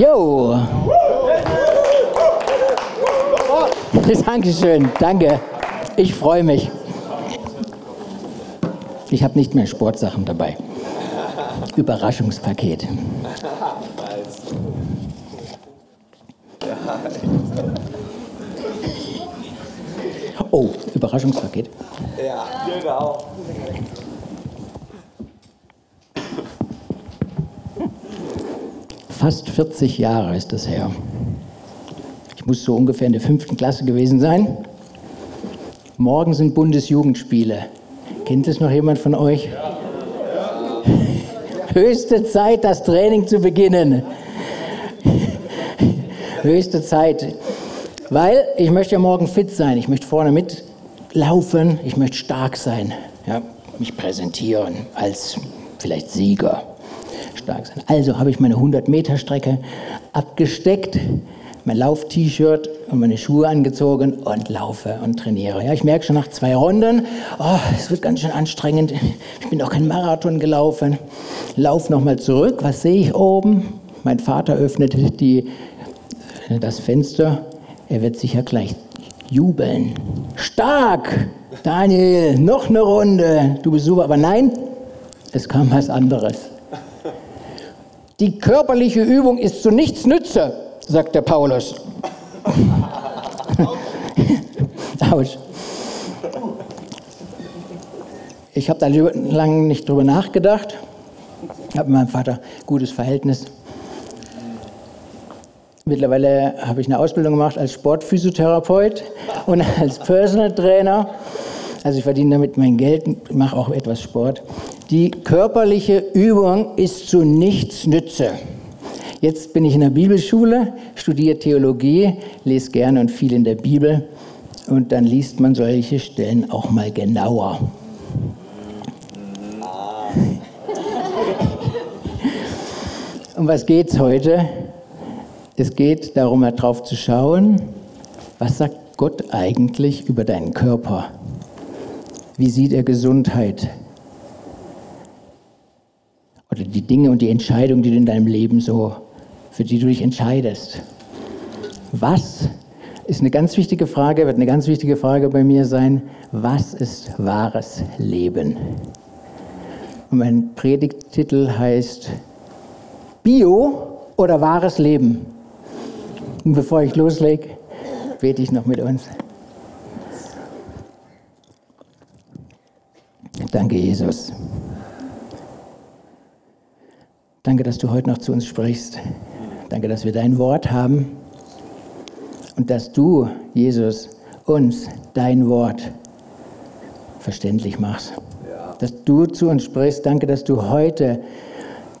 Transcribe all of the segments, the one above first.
Jo. Dankeschön, danke. Ich freue mich. Ich habe nicht mehr Sportsachen dabei. Überraschungspaket. Oh, Überraschungspaket. Ja, genau. Fast 40 Jahre ist das her. Ich muss so ungefähr in der fünften Klasse gewesen sein. Morgen sind Bundesjugendspiele. Kennt es noch jemand von euch? Ja. Höchste Zeit, das Training zu beginnen. Höchste Zeit. Weil ich möchte ja morgen fit sein. Ich möchte vorne mitlaufen. Ich möchte stark sein. Ja, mich präsentieren als vielleicht Sieger. Stark sein. Also habe ich meine 100-Meter-Strecke abgesteckt mein Lauf-T-Shirt und meine Schuhe angezogen und laufe und trainiere. Ja, ich merke schon nach zwei Runden, oh, es wird ganz schön anstrengend. Ich bin auch kein Marathon gelaufen. Lauf nochmal zurück. Was sehe ich oben? Mein Vater öffnet die, äh, das Fenster. Er wird sicher gleich jubeln. Stark! Daniel, noch eine Runde. Du bist super. Aber nein, es kam was anderes. Die körperliche Übung ist zu nichts Nütze sagt der Paulus. Ich habe da lange nicht drüber nachgedacht. Ich habe mit meinem Vater gutes Verhältnis. Mittlerweile habe ich eine Ausbildung gemacht als Sportphysiotherapeut und als Personal Trainer. Also ich verdiene damit mein Geld, mache auch etwas Sport. Die körperliche Übung ist zu nichts Nütze. Jetzt bin ich in der Bibelschule, studiere Theologie, lese gerne und viel in der Bibel und dann liest man solche Stellen auch mal genauer. Um was geht es heute? Es geht darum, darauf zu schauen, was sagt Gott eigentlich über deinen Körper? Wie sieht er Gesundheit? Oder die Dinge und die Entscheidungen, die du in deinem Leben so für die du dich entscheidest. Was ist eine ganz wichtige Frage, wird eine ganz wichtige Frage bei mir sein. Was ist wahres Leben? Und mein Predigttitel heißt Bio oder wahres Leben? Und bevor ich loslege, bete ich noch mit uns. Danke, Jesus. Danke, dass du heute noch zu uns sprichst. Danke, dass wir dein Wort haben und dass du, Jesus, uns dein Wort verständlich machst. Dass du zu uns sprichst. Danke, dass du heute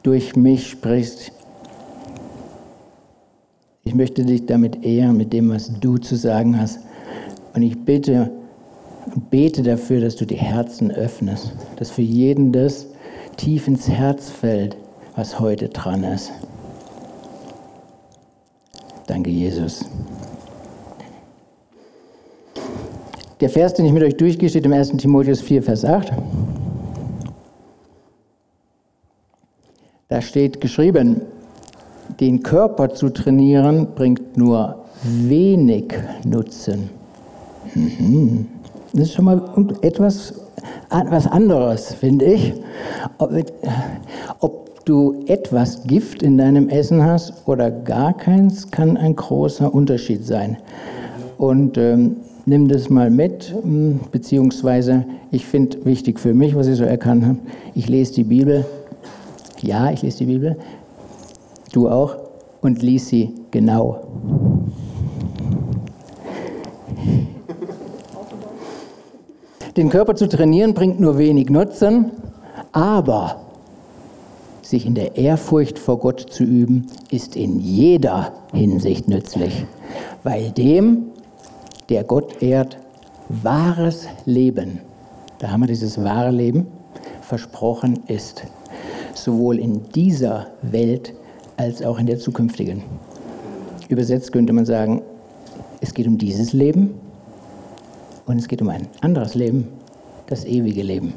durch mich sprichst. Ich möchte dich damit ehren, mit dem, was du zu sagen hast. Und ich bitte bete dafür, dass du die Herzen öffnest, dass für jeden das tief ins Herz fällt, was heute dran ist. Danke, Jesus. Der Vers, den ich mit euch durchgehe, steht im 1. Timotheus 4, Vers 8. Da steht geschrieben, den Körper zu trainieren bringt nur wenig Nutzen. Mhm. Das ist schon mal etwas was anderes, finde ich. Ob, ob du etwas Gift in deinem Essen hast oder gar keins, kann ein großer Unterschied sein. Und ähm, nimm das mal mit, hm, beziehungsweise ich finde wichtig für mich, was ich so erkannt habe, ich lese die Bibel, ja, ich lese die Bibel, du auch, und lies sie genau. Den Körper zu trainieren bringt nur wenig Nutzen, aber sich in der Ehrfurcht vor Gott zu üben, ist in jeder Hinsicht nützlich, weil dem, der Gott ehrt, wahres Leben, da haben wir dieses wahre Leben, versprochen ist, sowohl in dieser Welt als auch in der zukünftigen. Übersetzt könnte man sagen, es geht um dieses Leben und es geht um ein anderes Leben, das ewige Leben.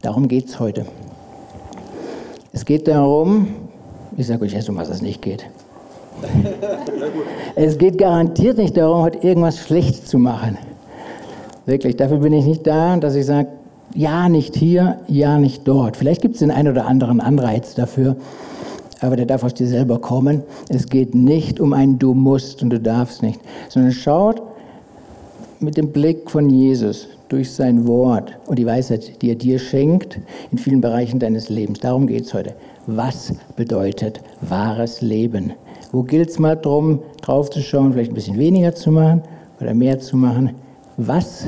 Darum geht es heute. Es geht darum, Ich sage euch erst, um was es nicht geht. es geht garantiert nicht darum, heute irgendwas schlecht zu machen. Wirklich, dafür bin ich nicht da, dass ich sage, ja nicht hier, ja nicht dort. Vielleicht gibt es den einen oder anderen Anreiz dafür, aber der darf aus dir selber kommen. Es geht nicht um ein Du musst und du darfst nicht, sondern schaut mit dem Blick von Jesus durch sein Wort und die Weisheit, die er dir schenkt in vielen Bereichen deines Lebens. Darum geht es heute. Was bedeutet wahres Leben? Wo gilt es mal darum, drauf zu schauen, vielleicht ein bisschen weniger zu machen oder mehr zu machen? Was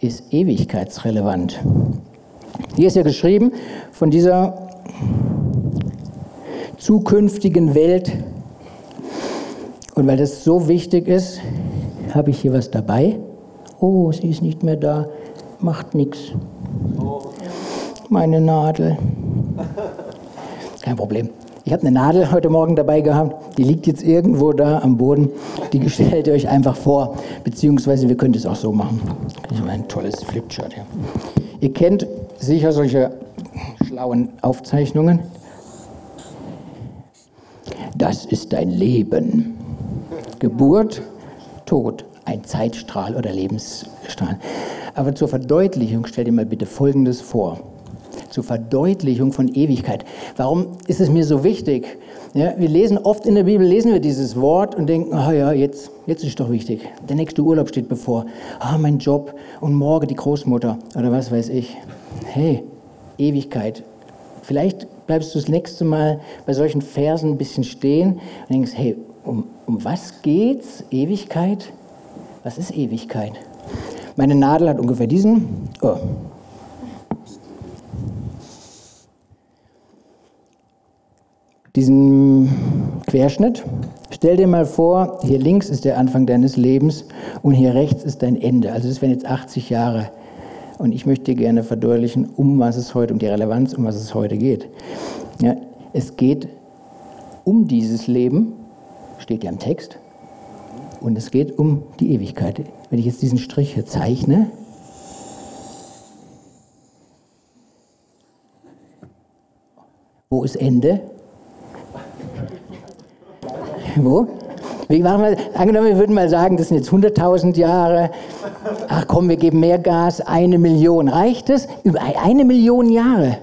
ist ewigkeitsrelevant? Hier ist ja geschrieben von dieser zukünftigen Welt. Und weil das so wichtig ist, habe ich hier was dabei. Oh, sie ist nicht mehr da. Macht nichts. Meine Nadel. Kein Problem. Ich habe eine Nadel heute Morgen dabei gehabt. Die liegt jetzt irgendwo da am Boden. Die stellt ihr euch einfach vor. Beziehungsweise wir können das auch so machen. Ich habe ein tolles Flipchart hier. Ihr kennt sicher solche schlauen Aufzeichnungen. Das ist dein Leben. Geburt, Tod, ein Zeitstrahl oder Lebensstrahl. Aber zur Verdeutlichung stell dir mal bitte Folgendes vor. Zur Verdeutlichung von Ewigkeit. Warum ist es mir so wichtig? Ja, wir lesen oft in der Bibel, lesen wir dieses Wort und denken, ah ja, jetzt, jetzt ist doch wichtig. Der nächste Urlaub steht bevor. Ah, mein Job und morgen die Großmutter oder was weiß ich. Hey, Ewigkeit. Vielleicht bleibst du das nächste Mal bei solchen Versen ein bisschen stehen und denkst, hey, um, um was geht's? Ewigkeit? Was ist Ewigkeit? Meine Nadel hat ungefähr diesen. Oh. Diesen Querschnitt. Stell dir mal vor, hier links ist der Anfang deines Lebens und hier rechts ist dein Ende. Also das wären jetzt 80 Jahre. Und ich möchte dir gerne verdeutlichen, um was es heute, um die Relevanz, um was es heute geht. Ja, es geht um dieses Leben, steht ja im Text, und es geht um die Ewigkeit. Wenn ich jetzt diesen Strich hier zeichne, wo ist Ende? Wo? Wie machen wir, angenommen, wir würden mal sagen, das sind jetzt 100.000 Jahre. Ach komm, wir geben mehr Gas, eine Million. Reicht es? Über eine Million Jahre.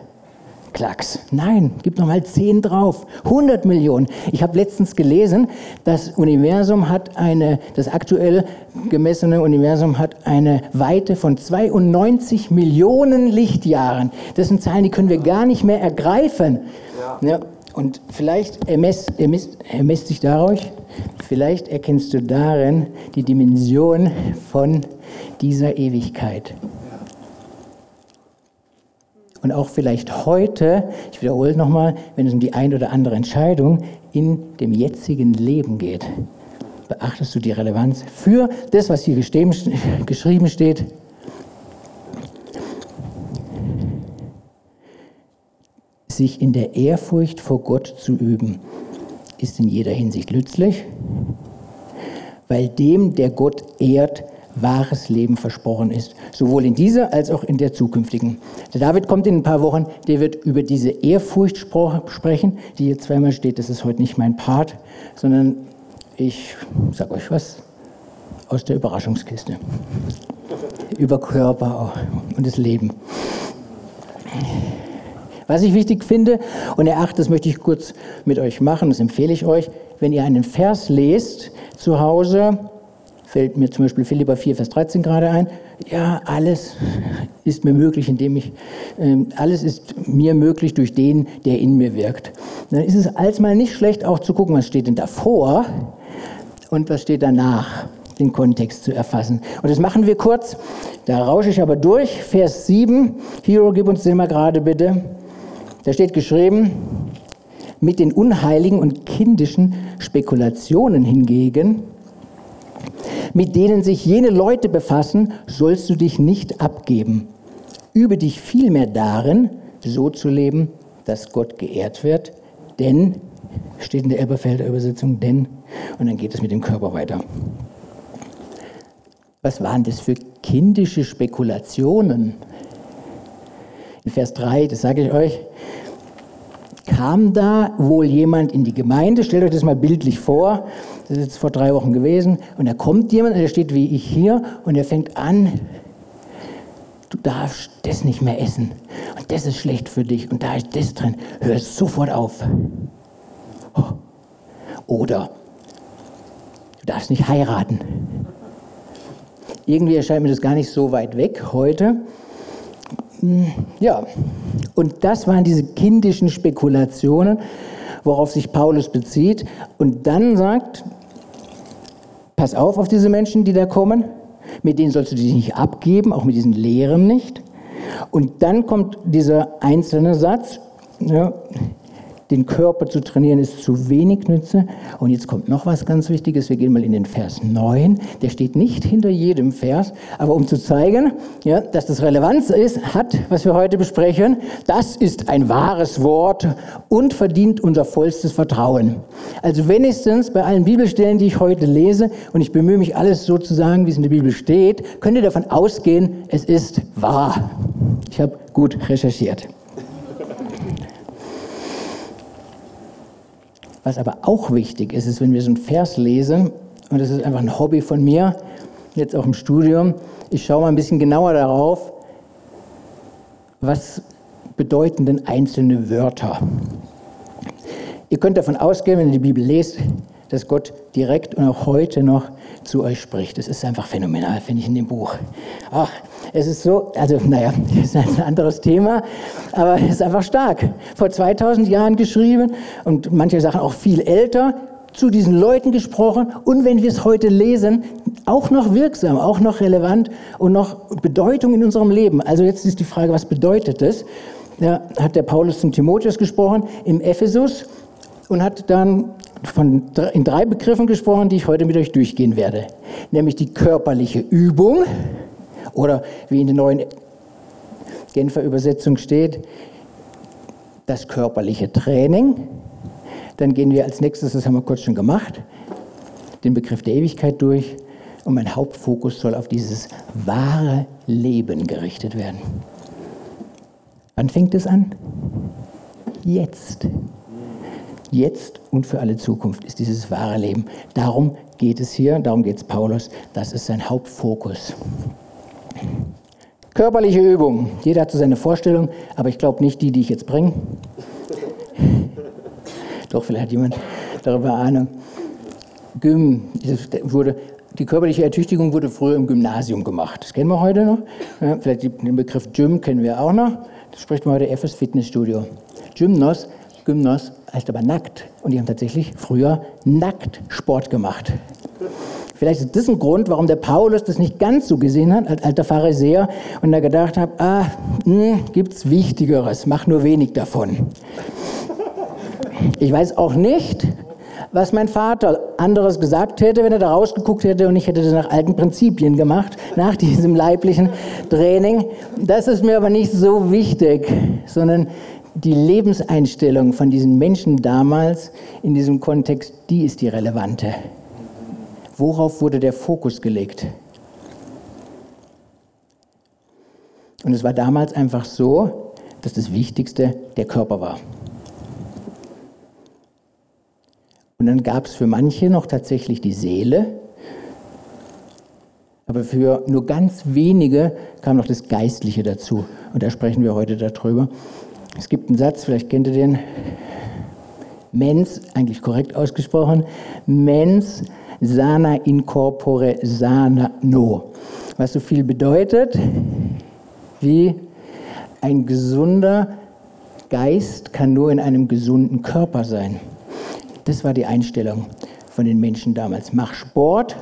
Klacks. Nein, gib noch mal 10 drauf. 100 Millionen. Ich habe letztens gelesen, das Universum hat eine, das aktuell gemessene Universum hat eine Weite von 92 Millionen Lichtjahren. Das sind Zahlen, die können wir gar nicht mehr ergreifen. Ja. ja und vielleicht ermesst, ermesst, ermesst sich dadurch, vielleicht erkennst du darin die Dimension von dieser Ewigkeit und auch vielleicht heute, ich wiederhole nochmal, wenn es um die ein oder andere Entscheidung in dem jetzigen Leben geht, beachtest du die Relevanz für das, was hier geschrieben steht. Sich in der Ehrfurcht vor Gott zu üben, ist in jeder Hinsicht nützlich, weil dem, der Gott ehrt, wahres Leben versprochen ist, sowohl in dieser als auch in der zukünftigen. Der David kommt in ein paar Wochen, der wird über diese Ehrfurcht sprechen, die hier zweimal steht. Das ist heute nicht mein Part, sondern ich sage euch was aus der Überraschungskiste. Über Körper und das Leben. Was ich wichtig finde und erachte, das möchte ich kurz mit euch machen, das empfehle ich euch, wenn ihr einen Vers lest zu Hause, fällt mir zum Beispiel Philippa 4, Vers 13 gerade ein. Ja, alles ist mir möglich, indem ich, äh, alles ist mir möglich durch den, der in mir wirkt. Dann ist es als mal nicht schlecht, auch zu gucken, was steht denn davor und was steht danach, den Kontext zu erfassen. Und das machen wir kurz. Da rausche ich aber durch. Vers 7. Hero, gib uns den mal gerade bitte. Da steht geschrieben, mit den unheiligen und kindischen Spekulationen hingegen mit denen sich jene Leute befassen, sollst du dich nicht abgeben. Übe dich vielmehr darin, so zu leben, dass Gott geehrt wird, denn, steht in der Elberfelder Übersetzung, denn, und dann geht es mit dem Körper weiter. Was waren das für kindische Spekulationen? In Vers 3, das sage ich euch, kam da wohl jemand in die Gemeinde, stellt euch das mal bildlich vor, das ist vor drei Wochen gewesen, und da kommt jemand, der steht wie ich hier, und er fängt an, du darfst das nicht mehr essen, und das ist schlecht für dich, und da ist das drin, hör sofort auf. Oder du darfst nicht heiraten. Irgendwie erscheint mir das gar nicht so weit weg heute. Ja, und das waren diese kindischen Spekulationen, worauf sich Paulus bezieht. Und dann sagt, pass auf auf diese Menschen, die da kommen, mit denen sollst du dich nicht abgeben, auch mit diesen Lehren nicht. Und dann kommt dieser einzelne Satz, ja, den Körper zu trainieren ist zu wenig Nütze. Und jetzt kommt noch was ganz Wichtiges. Wir gehen mal in den Vers 9. Der steht nicht hinter jedem Vers, aber um zu zeigen, ja, dass das Relevanz ist, hat, was wir heute besprechen, das ist ein wahres Wort und verdient unser vollstes Vertrauen. Also wenigstens bei allen Bibelstellen, die ich heute lese, und ich bemühe mich alles so zu sagen, wie es in der Bibel steht, könnt ihr davon ausgehen, es ist wahr. Ich habe gut recherchiert. Was aber auch wichtig ist, ist, wenn wir so einen Vers lesen, und das ist einfach ein Hobby von mir, jetzt auch im Studium, ich schaue mal ein bisschen genauer darauf, was bedeuten denn einzelne Wörter. Ihr könnt davon ausgehen, wenn ihr die Bibel lest, dass Gott direkt und auch heute noch zu euch spricht. Das ist einfach phänomenal, finde ich, in dem Buch. Ach, es ist so, also naja, ist ein anderes Thema, aber es ist einfach stark. Vor 2000 Jahren geschrieben und manche Sachen auch viel älter, zu diesen Leuten gesprochen und wenn wir es heute lesen, auch noch wirksam, auch noch relevant und noch Bedeutung in unserem Leben. Also jetzt ist die Frage, was bedeutet das? Da hat der Paulus zum Timotheus gesprochen im Ephesus und hat dann von, in drei Begriffen gesprochen, die ich heute mit euch durchgehen werde. Nämlich die körperliche Übung oder wie in der neuen Genfer Übersetzung steht, das körperliche Training. Dann gehen wir als nächstes, das haben wir kurz schon gemacht, den Begriff der Ewigkeit durch und mein Hauptfokus soll auf dieses wahre Leben gerichtet werden. Wann fängt es an? Jetzt jetzt und für alle Zukunft ist dieses wahre Leben. Darum geht es hier, darum geht es Paulus, das ist sein Hauptfokus. Körperliche Übung. Jeder hat so seine Vorstellung, aber ich glaube nicht die, die ich jetzt bringe. Doch, vielleicht hat jemand darüber Ahnung. Gym wurde, die körperliche Ertüchtigung wurde früher im Gymnasium gemacht. Das kennen wir heute noch. Ja, vielleicht den Begriff Gym kennen wir auch noch. Das spricht man heute FS Fitnessstudio. Gymnos Gymnos heißt aber nackt. Und die haben tatsächlich früher nackt Sport gemacht. Vielleicht ist das ein Grund, warum der Paulus das nicht ganz so gesehen hat als alter Pharisäer und er gedacht hat, ah, hm, gibt's Wichtigeres, mach nur wenig davon. Ich weiß auch nicht, was mein Vater anderes gesagt hätte, wenn er da rausgeguckt hätte und ich hätte das nach alten Prinzipien gemacht, nach diesem leiblichen Training. Das ist mir aber nicht so wichtig, sondern die Lebenseinstellung von diesen Menschen damals in diesem Kontext, die ist die relevante. Worauf wurde der Fokus gelegt? Und es war damals einfach so, dass das Wichtigste der Körper war. Und dann gab es für manche noch tatsächlich die Seele, aber für nur ganz wenige kam noch das Geistliche dazu. Und da sprechen wir heute darüber. Es gibt einen Satz, vielleicht kennt ihr den. Mens, eigentlich korrekt ausgesprochen, mens sana incorpore sana no. Was so viel bedeutet wie ein gesunder Geist kann nur in einem gesunden Körper sein. Das war die Einstellung von den Menschen damals. Mach Sport,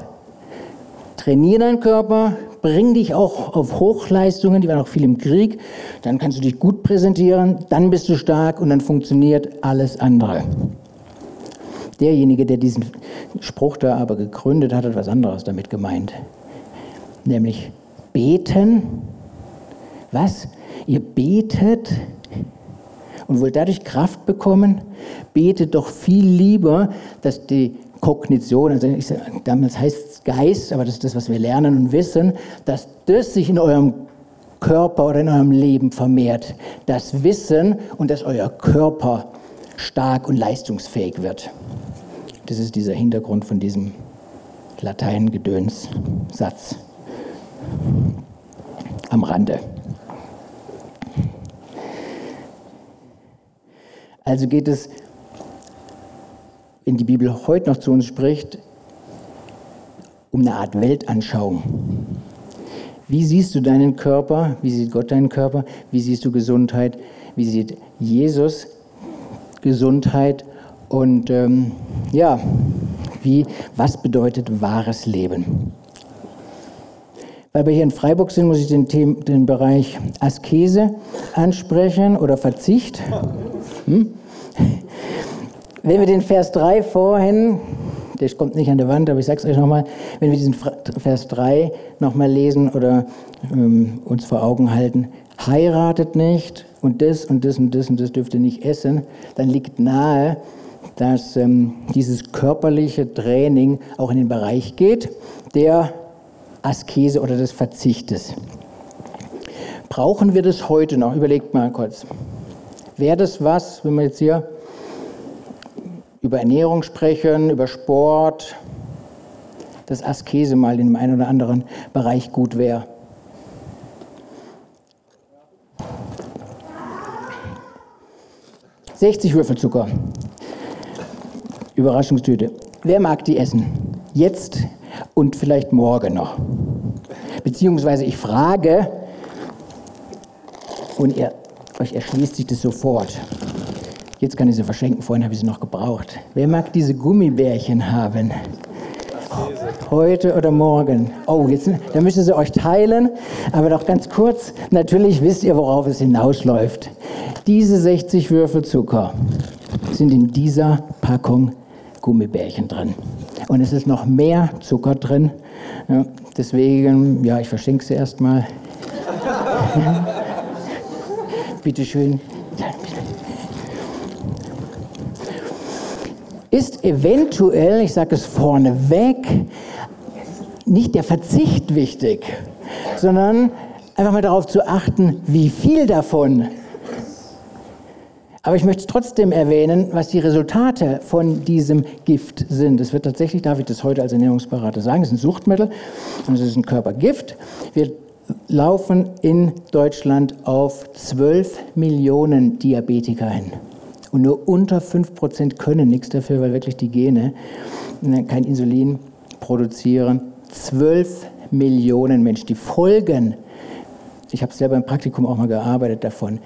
trainiere deinen Körper, bring dich auch auf Hochleistungen, die waren auch viel im Krieg, dann kannst du dich gut präsentieren, dann bist du stark und dann funktioniert alles andere. Derjenige, der diesen Spruch da aber gegründet hat, hat was anderes damit gemeint. Nämlich beten. Was? Ihr betet und wollt dadurch Kraft bekommen? Betet doch viel lieber, dass die Kognition, also ich, damals heißt es Geist, aber das ist das, was wir lernen und wissen, dass das sich in eurem Körper oder in eurem Leben vermehrt. Das Wissen und dass euer Körper stark und leistungsfähig wird. Das ist dieser Hintergrund von diesem Lateingedönssatz am Rande. Also geht es, wenn die Bibel heute noch zu uns spricht, um eine Art Weltanschauung. Wie siehst du deinen Körper? Wie sieht Gott deinen Körper? Wie siehst du Gesundheit? Wie sieht Jesus Gesundheit? Und ähm, ja, wie, was bedeutet wahres Leben? Weil wir hier in Freiburg sind, muss ich den, Thema, den Bereich Askese ansprechen oder Verzicht. Hm? Wenn wir den Vers 3 vorhin, der kommt nicht an der Wand, aber ich sage es euch nochmal, wenn wir diesen Vers 3 nochmal lesen oder ähm, uns vor Augen halten, heiratet nicht und das und das und das und das dürft ihr nicht essen, dann liegt nahe, dass ähm, dieses körperliche Training auch in den Bereich geht, der Askese oder des Verzichtes. Brauchen wir das heute noch? Überlegt mal kurz. Wäre das was, wenn wir jetzt hier über Ernährung sprechen, über Sport, dass Askese mal in dem einen oder anderen Bereich gut wäre? »60 Würfel Zucker. Überraschungstüte. Wer mag die essen? Jetzt und vielleicht morgen noch. Beziehungsweise ich frage und ihr, euch erschließt sich das sofort. Jetzt kann ich sie verschenken, vorhin habe ich sie noch gebraucht. Wer mag diese Gummibärchen haben? Heute oder morgen? Oh, jetzt da müssen sie euch teilen, aber doch ganz kurz. Natürlich wisst ihr, worauf es hinausläuft. Diese 60 Würfel Zucker sind in dieser Packung Gummibärchen drin. Und es ist noch mehr Zucker drin. Ja, deswegen, ja, ich verschenke sie erstmal. Bitte schön. Ist eventuell, ich sage es vorneweg, nicht der Verzicht wichtig, sondern einfach mal darauf zu achten, wie viel davon aber ich möchte trotzdem erwähnen, was die Resultate von diesem Gift sind. Es wird tatsächlich, darf ich das heute als Ernährungsberater sagen, es ist ein Suchtmittel und es ist ein Körpergift. Wir laufen in Deutschland auf 12 Millionen Diabetiker hin. Und nur unter 5 Prozent können nichts dafür, weil wirklich die Gene ne, kein Insulin produzieren. 12 Millionen Menschen. Die Folgen, ich habe selber im Praktikum auch mal gearbeitet davon,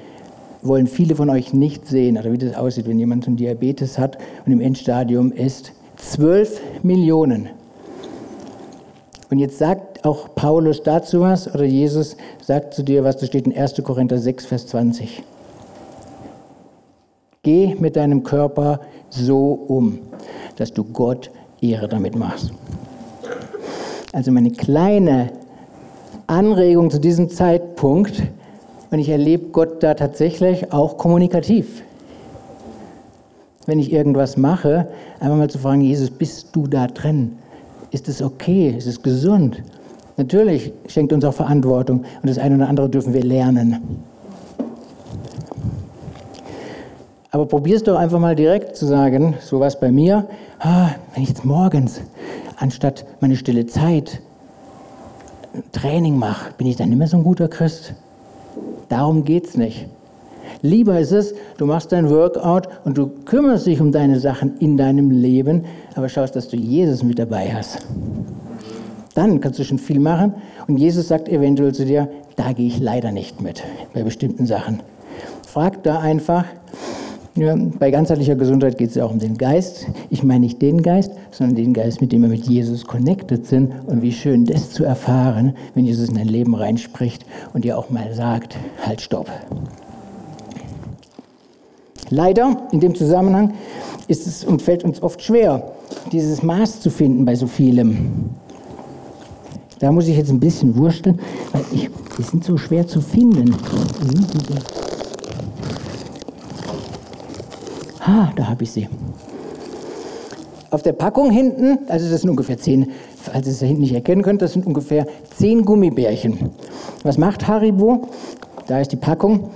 wollen viele von euch nicht sehen, oder wie das aussieht, wenn jemand einen Diabetes hat und im Endstadium ist. 12 Millionen. Und jetzt sagt auch Paulus dazu was, oder Jesus sagt zu dir was, das steht in 1. Korinther 6, Vers 20. Geh mit deinem Körper so um, dass du Gott Ehre damit machst. Also meine kleine Anregung zu diesem Zeitpunkt, und ich erlebe Gott da tatsächlich auch kommunikativ. Wenn ich irgendwas mache, einfach mal zu fragen, Jesus, bist du da drin? Ist es okay? Ist es gesund? Natürlich schenkt uns auch Verantwortung und das eine oder andere dürfen wir lernen. Aber probier es doch einfach mal direkt zu sagen, so was bei mir, ah, wenn ich jetzt morgens anstatt meine stille Zeit Training mache, bin ich dann nicht mehr so ein guter Christ? Darum geht es nicht. Lieber ist es, du machst dein Workout und du kümmerst dich um deine Sachen in deinem Leben, aber schaust, dass du Jesus mit dabei hast. Dann kannst du schon viel machen und Jesus sagt eventuell zu dir, da gehe ich leider nicht mit bei bestimmten Sachen. Frag da einfach. Ja, bei ganzheitlicher Gesundheit geht es ja auch um den Geist. Ich meine nicht den Geist, sondern den Geist, mit dem wir mit Jesus connected sind. Und wie schön das zu erfahren, wenn Jesus in dein Leben reinspricht und dir auch mal sagt, halt, stopp. Leider in dem Zusammenhang ist es und fällt uns oft schwer, dieses Maß zu finden bei so vielem. Da muss ich jetzt ein bisschen wursteln, weil ich, die sind so schwer zu finden. Ah, da habe ich sie. Auf der Packung hinten, also das sind ungefähr zehn, falls ihr es da hinten nicht erkennen könnt, das sind ungefähr zehn Gummibärchen. Was macht Haribo? Da ist die Packung.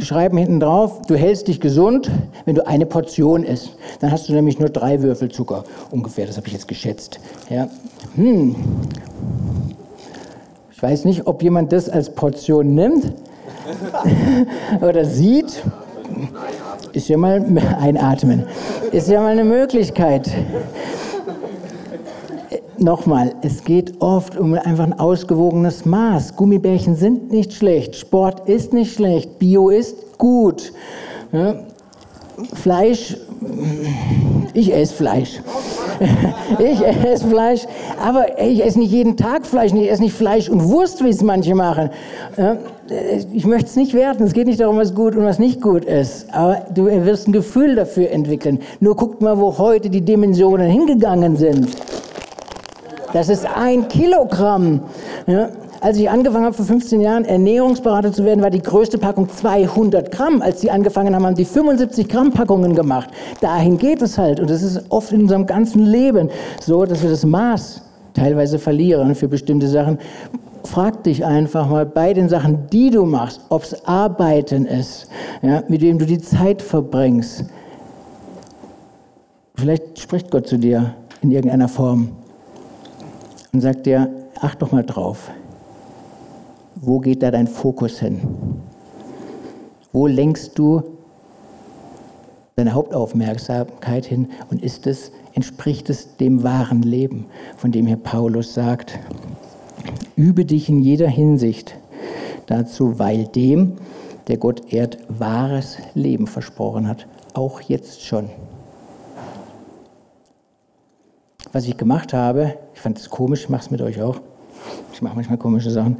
schreiben hinten drauf, du hältst dich gesund, wenn du eine Portion isst. Dann hast du nämlich nur drei Würfel Zucker. Ungefähr, das habe ich jetzt geschätzt. Ja. Hm. Ich weiß nicht, ob jemand das als Portion nimmt oder sieht. Ist ja mal einatmen. Ist ja mal eine Möglichkeit nochmal, es geht oft um einfach ein ausgewogenes Maß. Gummibärchen sind nicht schlecht, Sport ist nicht schlecht, Bio ist gut. Fleisch, ich esse Fleisch. ich esse Fleisch, aber ich esse nicht jeden Tag Fleisch, ich esse nicht Fleisch und Wurst, wie es manche machen. Ich möchte es nicht werten, es geht nicht darum, was gut und was nicht gut ist, aber du wirst ein Gefühl dafür entwickeln. Nur guckt mal, wo heute die Dimensionen hingegangen sind. Das ist ein Kilogramm. Als ich angefangen habe vor 15 Jahren Ernährungsberater zu werden, war die größte Packung 200 Gramm. Als sie angefangen haben, haben die 75 Gramm Packungen gemacht. Dahin geht es halt. Und das ist oft in unserem ganzen Leben so, dass wir das Maß teilweise verlieren für bestimmte Sachen. Frag dich einfach mal bei den Sachen, die du machst, ob es Arbeiten ist, ja, mit dem du die Zeit verbringst. Vielleicht spricht Gott zu dir in irgendeiner Form und sagt dir, acht doch mal drauf, wo geht da dein Fokus hin? Wo lenkst du deine Hauptaufmerksamkeit hin und ist es, entspricht es dem wahren Leben, von dem hier Paulus sagt, übe dich in jeder Hinsicht dazu, weil dem, der Gott ehrt, wahres Leben versprochen hat, auch jetzt schon was ich gemacht habe, ich fand es komisch, ich mache es mit euch auch. Ich mache manchmal komische Sachen.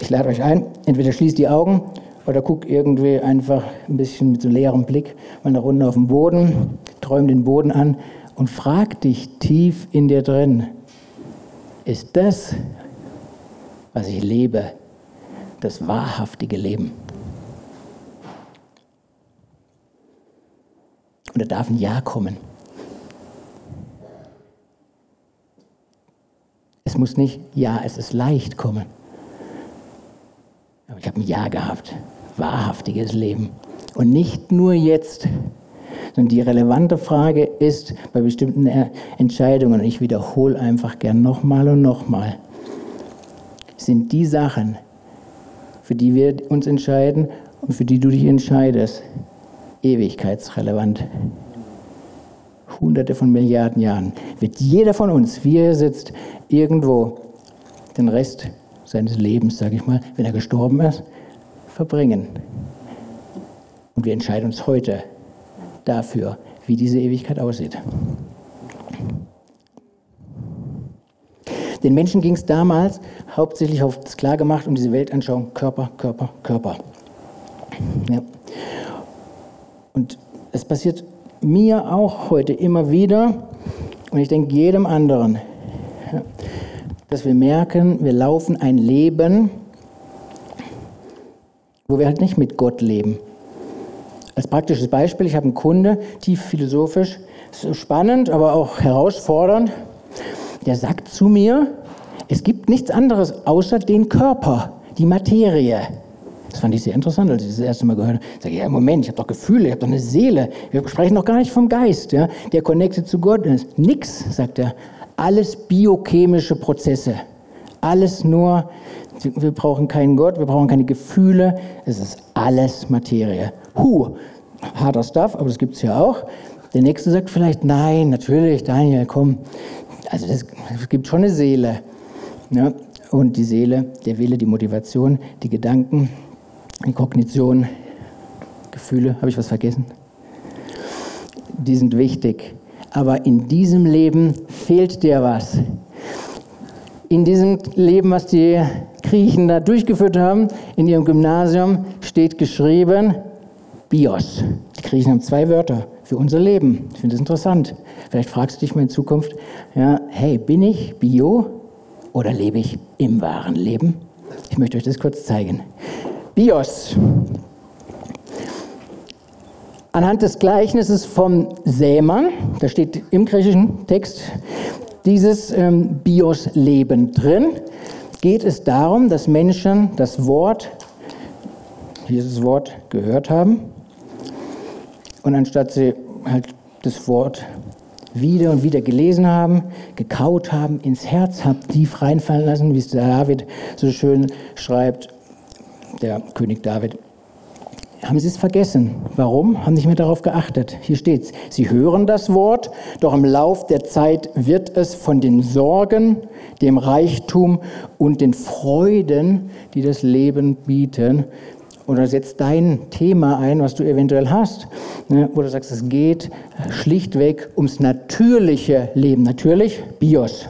Ich lade euch ein, entweder schließt die Augen oder guckt irgendwie einfach ein bisschen mit so leerem Blick mal eine Runde auf den Boden, träum den Boden an und frag dich tief in dir drin, ist das, was ich lebe, das wahrhaftige Leben? Und da darf ein Ja kommen. Es muss nicht, ja, es ist leicht kommen. Aber ich habe ein Ja gehabt. Wahrhaftiges Leben. Und nicht nur jetzt, sondern die relevante Frage ist bei bestimmten Entscheidungen, und ich wiederhole einfach gern nochmal und nochmal, sind die Sachen, für die wir uns entscheiden und für die du dich entscheidest, ewigkeitsrelevant hunderte von Milliarden Jahren wird jeder von uns, wie er sitzt, irgendwo den Rest seines Lebens, sage ich mal, wenn er gestorben ist, verbringen. Und wir entscheiden uns heute dafür, wie diese Ewigkeit aussieht. Den Menschen ging es damals hauptsächlich auf das klargemacht um diese Weltanschauung Körper, Körper, Körper. Ja. Und es passiert mir auch heute immer wieder und ich denke jedem anderen, dass wir merken, wir laufen ein Leben, wo wir halt nicht mit Gott leben. Als praktisches Beispiel, ich habe einen Kunde, tief philosophisch, so spannend, aber auch herausfordernd, der sagt zu mir, es gibt nichts anderes außer den Körper, die Materie. Das fand ich sehr interessant, als ich das erste Mal gehört habe. Ich sage, ja, Moment, ich habe doch Gefühle, ich habe doch eine Seele. Wir sprechen doch gar nicht vom Geist, ja, der connected zu Gott ist. Nix, sagt er. Alles biochemische Prozesse. Alles nur, wir brauchen keinen Gott, wir brauchen keine Gefühle. Es ist alles Materie. Huh, harter Stuff, aber das gibt es ja auch. Der Nächste sagt vielleicht, nein, natürlich, Daniel, komm. Also es gibt schon eine Seele. Ja? Und die Seele, der Wille, die Motivation, die Gedanken, die Kognition, Gefühle, habe ich was vergessen? Die sind wichtig. Aber in diesem Leben fehlt dir was. In diesem Leben, was die Griechen da durchgeführt haben, in ihrem Gymnasium, steht geschrieben Bios. Die Griechen haben zwei Wörter für unser Leben. Ich finde das interessant. Vielleicht fragst du dich mal in Zukunft, ja, hey, bin ich Bio oder lebe ich im wahren Leben? Ich möchte euch das kurz zeigen. Bios. Anhand des Gleichnisses vom Sämann, da steht im griechischen Text dieses ähm, Bios-Leben drin, geht es darum, dass Menschen das Wort, dieses Wort gehört haben und anstatt sie halt das Wort wieder und wieder gelesen haben, gekaut haben, ins Herz haben, tief reinfallen lassen, wie es David so schön schreibt, der König David, haben sie es vergessen. Warum? Haben nicht mehr darauf geachtet. Hier steht es. Sie hören das Wort, doch im Lauf der Zeit wird es von den Sorgen, dem Reichtum und den Freuden, die das Leben bieten, oder setzt dein Thema ein, was du eventuell hast, ne, wo du sagst, es geht schlichtweg ums natürliche Leben. Natürlich Bios.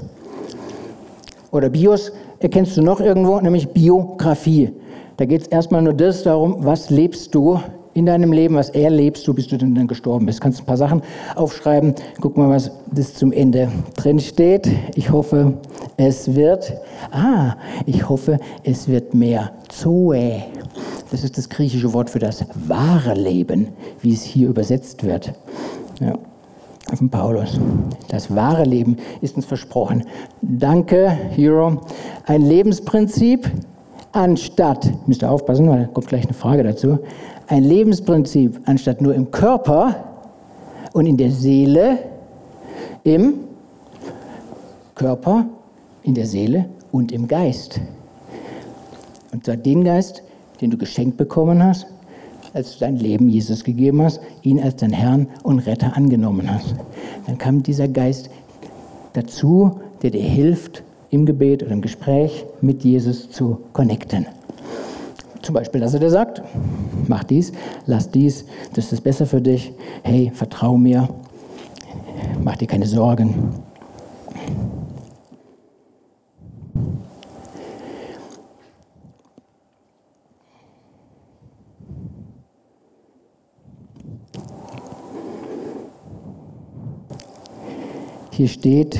Oder Bios erkennst du noch irgendwo, nämlich Biografie. Da geht es erstmal nur das darum, was lebst du in deinem Leben, was erlebst du, bis du dann gestorben bist. Kannst ein paar Sachen aufschreiben. Guck mal, was bis zum Ende drin steht. Ich hoffe, es wird, ah, ich hoffe, es wird mehr Zoe. Das ist das griechische Wort für das wahre Leben, wie es hier übersetzt wird. Ja, von Paulus. Das wahre Leben ist uns versprochen. Danke, Hero. Ein Lebensprinzip anstatt, müsst ihr aufpassen, weil da kommt gleich eine Frage dazu, ein Lebensprinzip anstatt nur im Körper und in der Seele, im Körper, in der Seele und im Geist. Und zwar den Geist, den du geschenkt bekommen hast, als du dein Leben Jesus gegeben hast, ihn als dein Herrn und Retter angenommen hast. Dann kam dieser Geist dazu, der dir hilft, im Gebet oder im Gespräch mit Jesus zu connecten. Zum Beispiel, dass er dir sagt, mach dies, lass dies, das ist besser für dich, hey, vertrau mir, mach dir keine Sorgen. Hier steht,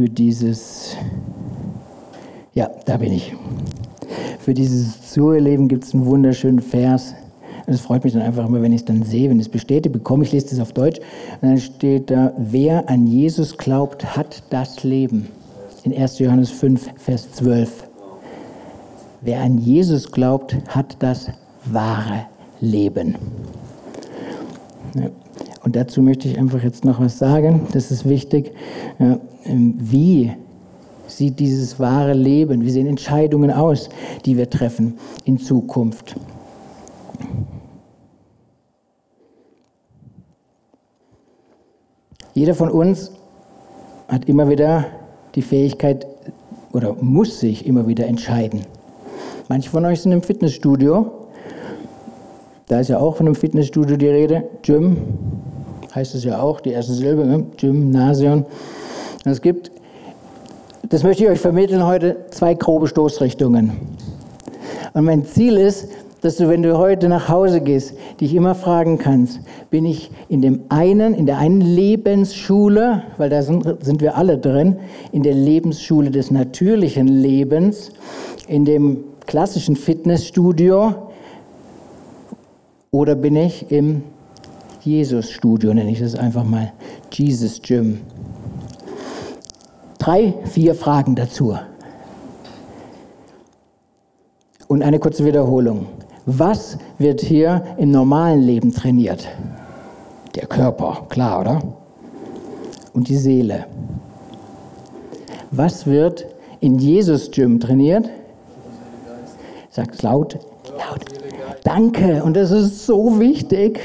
für dieses, ja, da bin ich. Für dieses Zuerleben gibt es einen wunderschönen Vers. Es freut mich dann einfach immer, wenn ich es dann sehe, wenn ich es bestätigt bekomme. Ich lese das auf Deutsch. Und dann steht da, wer an Jesus glaubt, hat das Leben. In 1. Johannes 5, Vers 12. Wer an Jesus glaubt, hat das wahre Leben. Ja. Und dazu möchte ich einfach jetzt noch was sagen. Das ist wichtig. Ja, wie sieht dieses wahre Leben, wie sehen Entscheidungen aus, die wir treffen in Zukunft? Jeder von uns hat immer wieder die Fähigkeit oder muss sich immer wieder entscheiden. Manche von euch sind im Fitnessstudio da ist ja auch von einem Fitnessstudio die Rede. Gym heißt es ja auch, die erste Silbe, ne? Gymnasium. Es gibt, das möchte ich euch vermitteln heute, zwei grobe Stoßrichtungen. Und mein Ziel ist, dass du, wenn du heute nach Hause gehst, dich immer fragen kannst, bin ich in dem einen, in der einen Lebensschule, weil da sind, sind wir alle drin, in der Lebensschule des natürlichen Lebens, in dem klassischen Fitnessstudio, oder bin ich im Jesus-Studio, nenne ich das einfach mal, Jesus Gym. Drei, vier Fragen dazu. Und eine kurze Wiederholung. Was wird hier im normalen Leben trainiert? Der Körper, klar, oder? Und die Seele. Was wird in Jesus Gym trainiert? Sagt laut, laut. Danke. Und das ist so wichtig.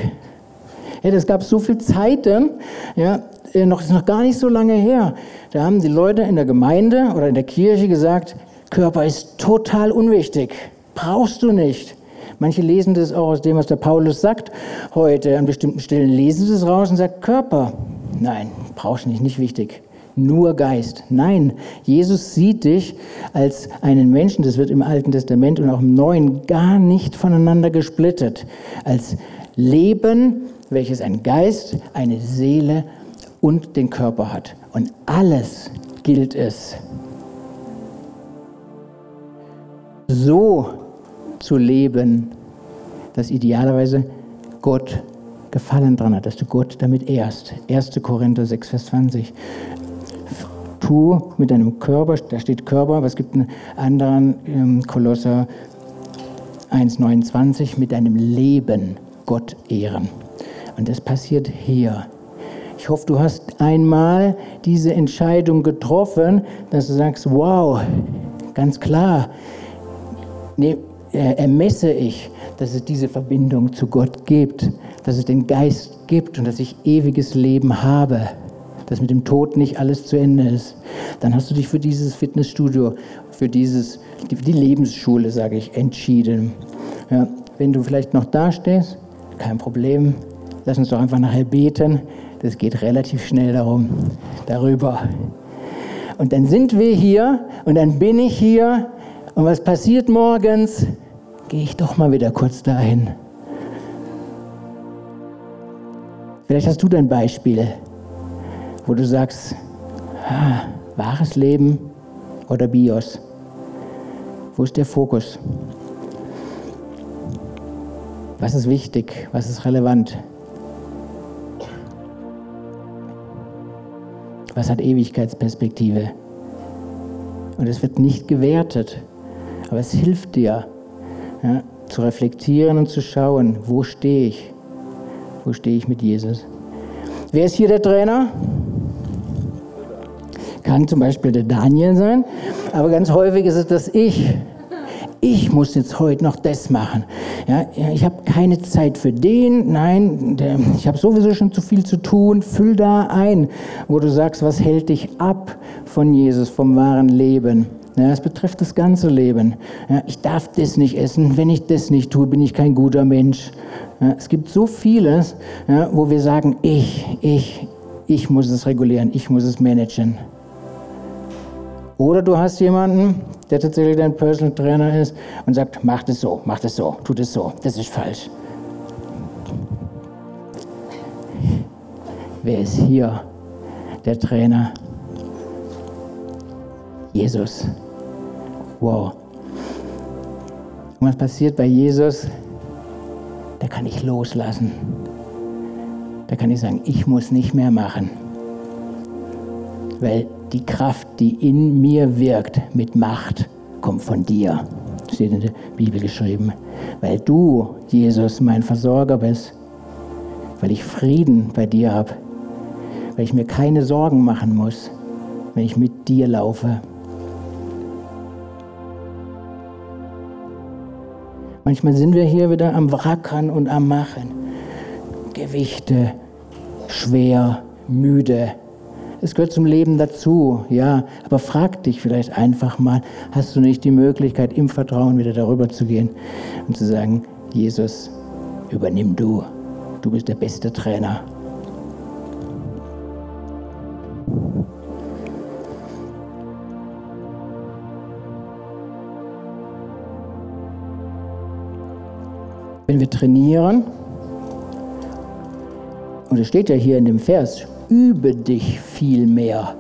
Ja, das gab so viele Zeiten, ja, äh, noch, ist noch gar nicht so lange her. Da haben die Leute in der Gemeinde oder in der Kirche gesagt, Körper ist total unwichtig. Brauchst du nicht. Manche lesen das auch aus dem, was der Paulus sagt heute. An bestimmten Stellen lesen sie es raus und sagen, Körper. Nein, brauchst du nicht, nicht wichtig nur Geist. Nein, Jesus sieht dich als einen Menschen, das wird im Alten Testament und auch im Neuen gar nicht voneinander gesplittet, als Leben, welches ein Geist, eine Seele und den Körper hat. Und alles gilt es, so zu leben, dass idealerweise Gott Gefallen dran hat, dass du Gott damit ehrst. 1. Korinther 6, Vers 20. Tu mit deinem Körper, da steht Körper, was gibt einen anderen ähm, Kolosser 1,29, mit deinem Leben Gott ehren. Und das passiert hier. Ich hoffe, du hast einmal diese Entscheidung getroffen, dass du sagst, wow, ganz klar, nee, ermesse ich, dass es diese Verbindung zu Gott gibt, dass es den Geist gibt und dass ich ewiges Leben habe, dass mit dem Tod nicht alles zu Ende ist. Dann hast du dich für dieses Fitnessstudio, für dieses, die, Lebensschule, sage ich, entschieden. Ja, wenn du vielleicht noch da stehst, kein Problem, lass uns doch einfach nachher beten. Das geht relativ schnell darum, darüber. Und dann sind wir hier und dann bin ich hier. Und was passiert morgens? Gehe ich doch mal wieder kurz dahin. Vielleicht hast du dein Beispiel, wo du sagst, ah, wahres Leben oder Bios. Wo ist der Fokus? Was ist wichtig? Was ist relevant? Was hat Ewigkeitsperspektive? Und es wird nicht gewertet, aber es hilft dir, ja, zu reflektieren und zu schauen, wo stehe ich? Wo stehe ich mit Jesus? Wer ist hier der Trainer? Kann zum Beispiel der Daniel sein, aber ganz häufig ist es das Ich ich muss jetzt heute noch das machen. Ja, ich habe keine Zeit für den, nein, der, ich habe sowieso schon zu viel zu tun. Füll da ein, wo du sagst, was hält dich ab von Jesus, vom wahren Leben. Ja, es betrifft das ganze Leben. Ja, ich darf das nicht essen. Wenn ich das nicht tue, bin ich kein guter Mensch. Ja, es gibt so vieles, ja, wo wir sagen, ich, ich, ich muss es regulieren, ich muss es managen. Oder du hast jemanden, der tatsächlich dein Personal Trainer ist und sagt, mach das so, mach das so, tu das so, das ist falsch. Wer ist hier der Trainer? Jesus. Wow. Und was passiert bei Jesus? Da kann ich loslassen. Da kann ich sagen, ich muss nicht mehr machen. Weil die Kraft, die in mir wirkt mit Macht, kommt von dir. Steht in der Bibel geschrieben. Weil du, Jesus, mein Versorger bist. Weil ich Frieden bei dir habe. Weil ich mir keine Sorgen machen muss, wenn ich mit dir laufe. Manchmal sind wir hier wieder am Wrackern und am Machen. Gewichte, schwer, müde, es gehört zum Leben dazu, ja. Aber frag dich vielleicht einfach mal, hast du nicht die Möglichkeit, im Vertrauen wieder darüber zu gehen und zu sagen, Jesus, übernimm du. Du bist der beste Trainer. Wenn wir trainieren, und es steht ja hier in dem Vers, übe dich viel mehr.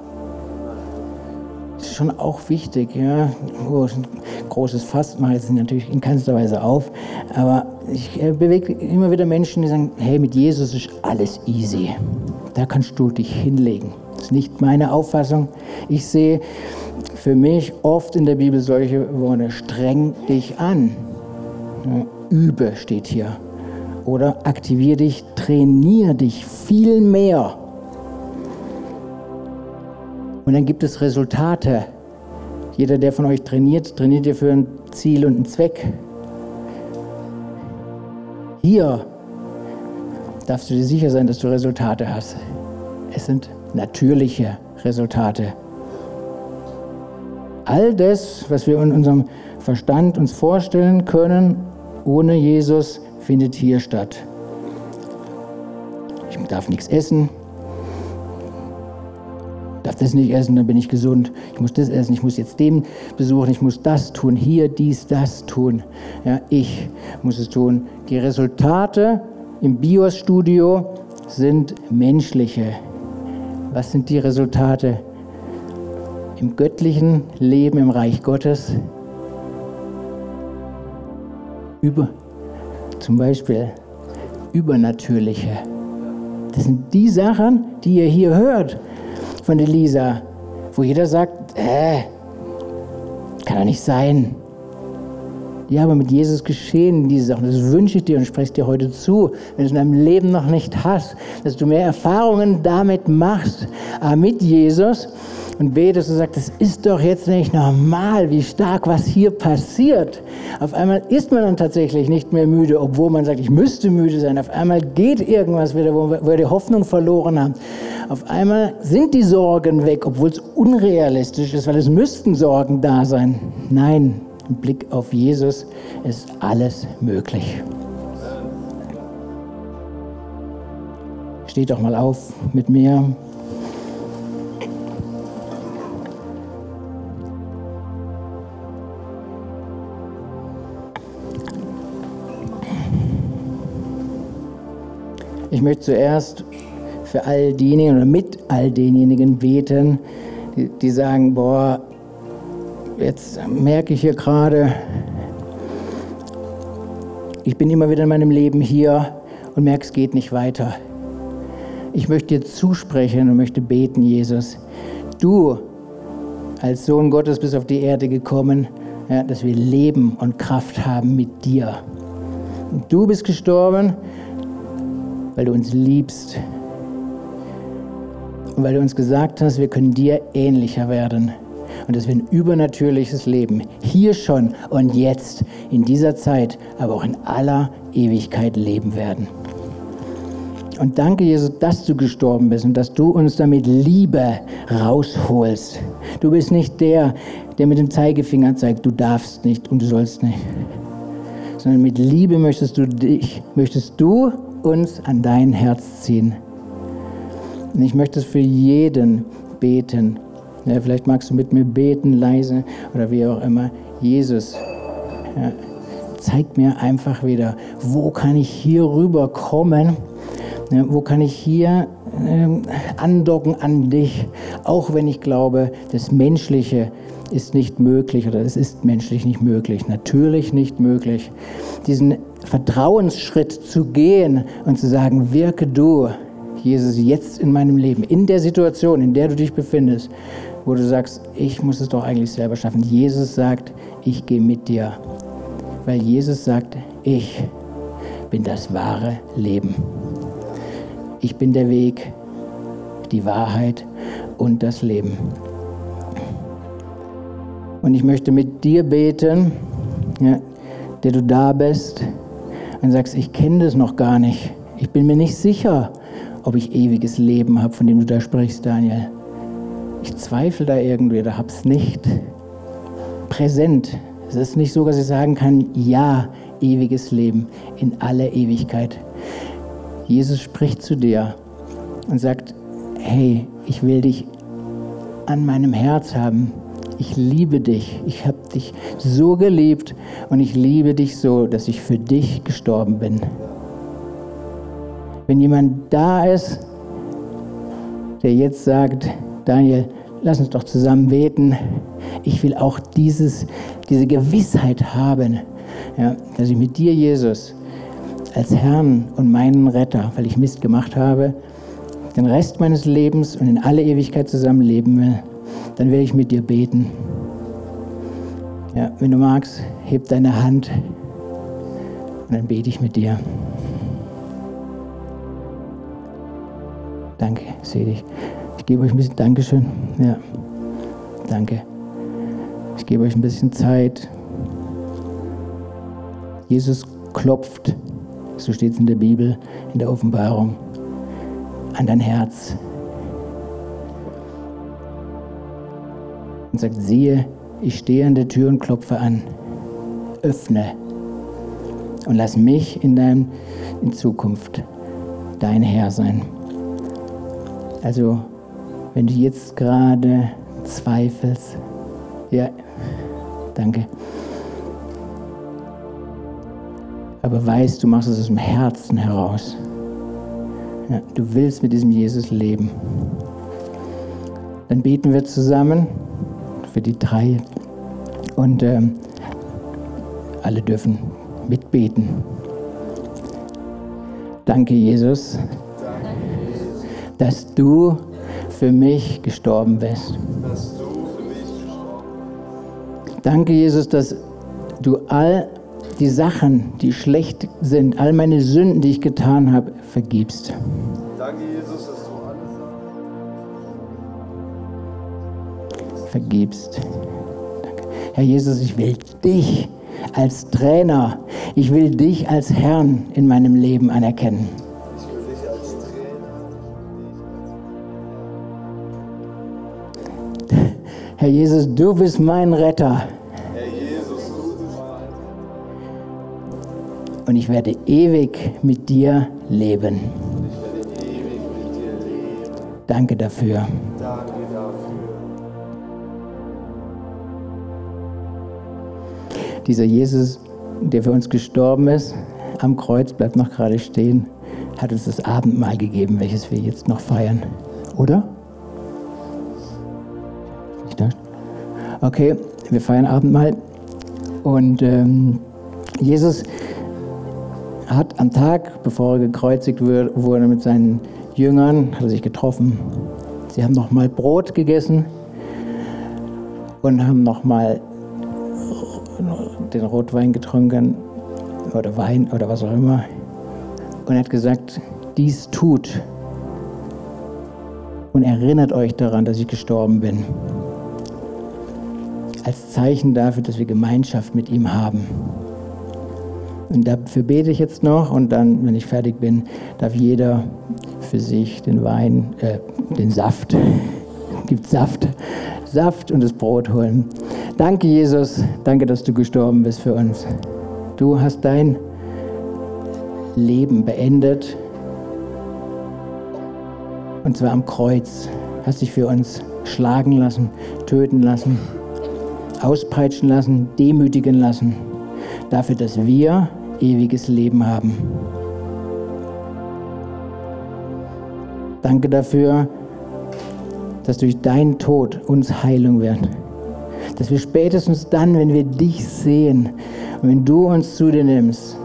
Das ist schon auch wichtig. Ja? Ein großes Fass mache ich jetzt natürlich in keinster Weise auf, aber ich äh, bewege immer wieder Menschen, die sagen, hey, mit Jesus ist alles easy. Da kannst du dich hinlegen. Das ist nicht meine Auffassung. Ich sehe für mich oft in der Bibel solche Worte, streng dich an. Übe steht hier. Oder aktiviere dich, trainiere dich viel mehr. Und dann gibt es Resultate. Jeder, der von euch trainiert, trainiert ihr für ein Ziel und einen Zweck. Hier darfst du dir sicher sein, dass du Resultate hast. Es sind natürliche Resultate. All das, was wir in unserem Verstand uns vorstellen können, ohne Jesus, findet hier statt. Ich darf nichts essen, darf das nicht essen, dann bin ich gesund. Ich muss das essen, ich muss jetzt den besuchen, ich muss das tun, hier dies, das tun. Ja, ich muss es tun. Die Resultate im BIOS-Studio sind menschliche. Was sind die Resultate im göttlichen Leben im Reich Gottes? Über, zum Beispiel übernatürliche. Das sind die Sachen, die ihr hier hört von der Lisa, wo jeder sagt, äh, kann doch nicht sein. Ja, aber mit Jesus geschehen diese Sachen. Das wünsche ich dir und spreche dir heute zu, wenn du es in deinem Leben noch nicht hast, dass du mehr Erfahrungen damit machst, aber mit Jesus und betest und sagst, das ist doch jetzt nicht normal, wie stark was hier passiert. Auf einmal ist man dann tatsächlich nicht mehr müde, obwohl man sagt, ich müsste müde sein. Auf einmal geht irgendwas wieder, wo wir die Hoffnung verloren haben. Auf einmal sind die Sorgen weg, obwohl es unrealistisch ist, weil es müssten Sorgen da sein. Nein, im Blick auf Jesus ist alles möglich. Steht doch mal auf mit mir. Möchte zuerst für all diejenigen oder mit all denjenigen beten, die, die sagen, boah, jetzt merke ich hier gerade, ich bin immer wieder in meinem Leben hier und merke, es geht nicht weiter. Ich möchte dir zusprechen und möchte beten, Jesus. Du als Sohn Gottes bist auf die Erde gekommen, ja, dass wir Leben und Kraft haben mit dir. Und du bist gestorben weil du uns liebst und weil du uns gesagt hast, wir können dir ähnlicher werden und dass wir ein übernatürliches Leben hier schon und jetzt in dieser Zeit, aber auch in aller Ewigkeit leben werden. Und danke, Jesus, dass du gestorben bist und dass du uns damit Liebe rausholst. Du bist nicht der, der mit dem Zeigefinger zeigt, du darfst nicht und du sollst nicht. Sondern mit Liebe möchtest du dich, möchtest du uns an dein Herz ziehen. Und ich möchte es für jeden beten. Ja, vielleicht magst du mit mir beten, leise oder wie auch immer. Jesus, ja, zeig mir einfach wieder, wo kann ich hier rüberkommen? Ja, wo kann ich hier äh, andocken an dich, auch wenn ich glaube, das Menschliche ist nicht möglich oder es ist menschlich nicht möglich, natürlich nicht möglich. Diesen Vertrauensschritt zu gehen und zu sagen, wirke du, Jesus, jetzt in meinem Leben, in der Situation, in der du dich befindest, wo du sagst, ich muss es doch eigentlich selber schaffen. Jesus sagt, ich gehe mit dir, weil Jesus sagt, ich bin das wahre Leben. Ich bin der Weg, die Wahrheit und das Leben. Und ich möchte mit dir beten, ja, der du da bist, und sagst, ich kenne das noch gar nicht. Ich bin mir nicht sicher, ob ich ewiges Leben habe, von dem du da sprichst, Daniel. Ich zweifle da irgendwie oder habe es nicht präsent. Es ist nicht so, dass ich sagen kann, ja, ewiges Leben in aller Ewigkeit. Jesus spricht zu dir und sagt, hey, ich will dich an meinem Herz haben ich liebe dich, ich habe dich so geliebt und ich liebe dich so, dass ich für dich gestorben bin. Wenn jemand da ist, der jetzt sagt, Daniel, lass uns doch zusammen beten. Ich will auch dieses, diese Gewissheit haben, ja, dass ich mit dir, Jesus, als Herrn und meinen Retter, weil ich Mist gemacht habe, den Rest meines Lebens und in alle Ewigkeit zusammen leben will dann werde ich mit dir beten. Ja, wenn du magst, heb deine Hand und dann bete ich mit dir. Danke, sehe dich. Ich gebe euch ein bisschen Dankeschön. Ja, danke. Ich gebe euch ein bisschen Zeit. Jesus klopft, so steht es in der Bibel, in der Offenbarung, an dein Herz. Und sagt, siehe, ich stehe an der Tür und klopfe an. Öffne und lass mich in, dein, in Zukunft dein Herr sein. Also, wenn du jetzt gerade zweifelst, ja, danke. Aber weißt, du machst es aus dem Herzen heraus. Ja, du willst mit diesem Jesus leben. Dann beten wir zusammen für die drei. Und ähm, alle dürfen mitbeten. Danke, Jesus, dass du für mich gestorben bist. Danke, Jesus, dass du all die Sachen, die schlecht sind, all meine Sünden, die ich getan habe, vergibst. Danke. Herr Jesus, ich will dich als Trainer, ich will dich als Herrn in meinem Leben anerkennen. Herr Jesus, du bist mein Retter und ich werde ewig mit dir leben. Ich werde Dieser Jesus, der für uns gestorben ist, am Kreuz, bleibt noch gerade stehen, hat uns das Abendmahl gegeben, welches wir jetzt noch feiern. Oder? Okay, wir feiern Abendmahl. Und ähm, Jesus hat am Tag, bevor er gekreuzigt wurde mit seinen Jüngern, hat er sich getroffen. Sie haben nochmal Brot gegessen und haben nochmal den Rotwein getrunken oder Wein oder was auch immer und er hat gesagt, dies tut und erinnert euch daran, dass ich gestorben bin. Als Zeichen dafür, dass wir Gemeinschaft mit ihm haben. Und dafür bete ich jetzt noch und dann, wenn ich fertig bin, darf jeder für sich den Wein, äh, den Saft, gibt Saft, Saft und das Brot holen. Danke, Jesus. Danke, dass du gestorben bist für uns. Du hast dein Leben beendet. Und zwar am Kreuz. Hast dich für uns schlagen lassen, töten lassen, auspeitschen lassen, demütigen lassen. Dafür, dass wir ewiges Leben haben. Danke dafür, dass durch deinen Tod uns Heilung wird. Dass wir spätestens dann, wenn wir dich sehen und wenn du uns zu dir nimmst,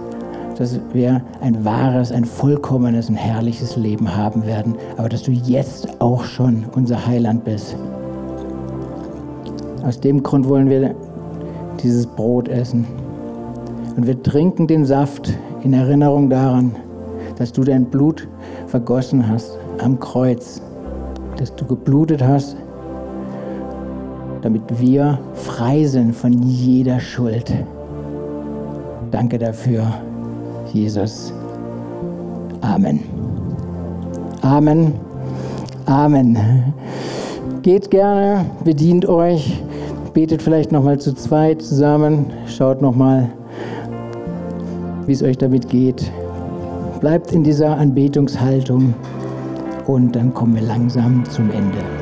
dass wir ein wahres, ein vollkommenes und herrliches Leben haben werden, aber dass du jetzt auch schon unser Heiland bist. Aus dem Grund wollen wir dieses Brot essen. Und wir trinken den Saft in Erinnerung daran, dass du dein Blut vergossen hast am Kreuz, dass du geblutet hast, damit wir frei sind von jeder Schuld. Danke dafür, Jesus. Amen. Amen. Amen. Geht gerne, bedient euch, betet vielleicht noch mal zu zweit zusammen, schaut noch mal, wie es euch damit geht. Bleibt in dieser Anbetungshaltung und dann kommen wir langsam zum Ende.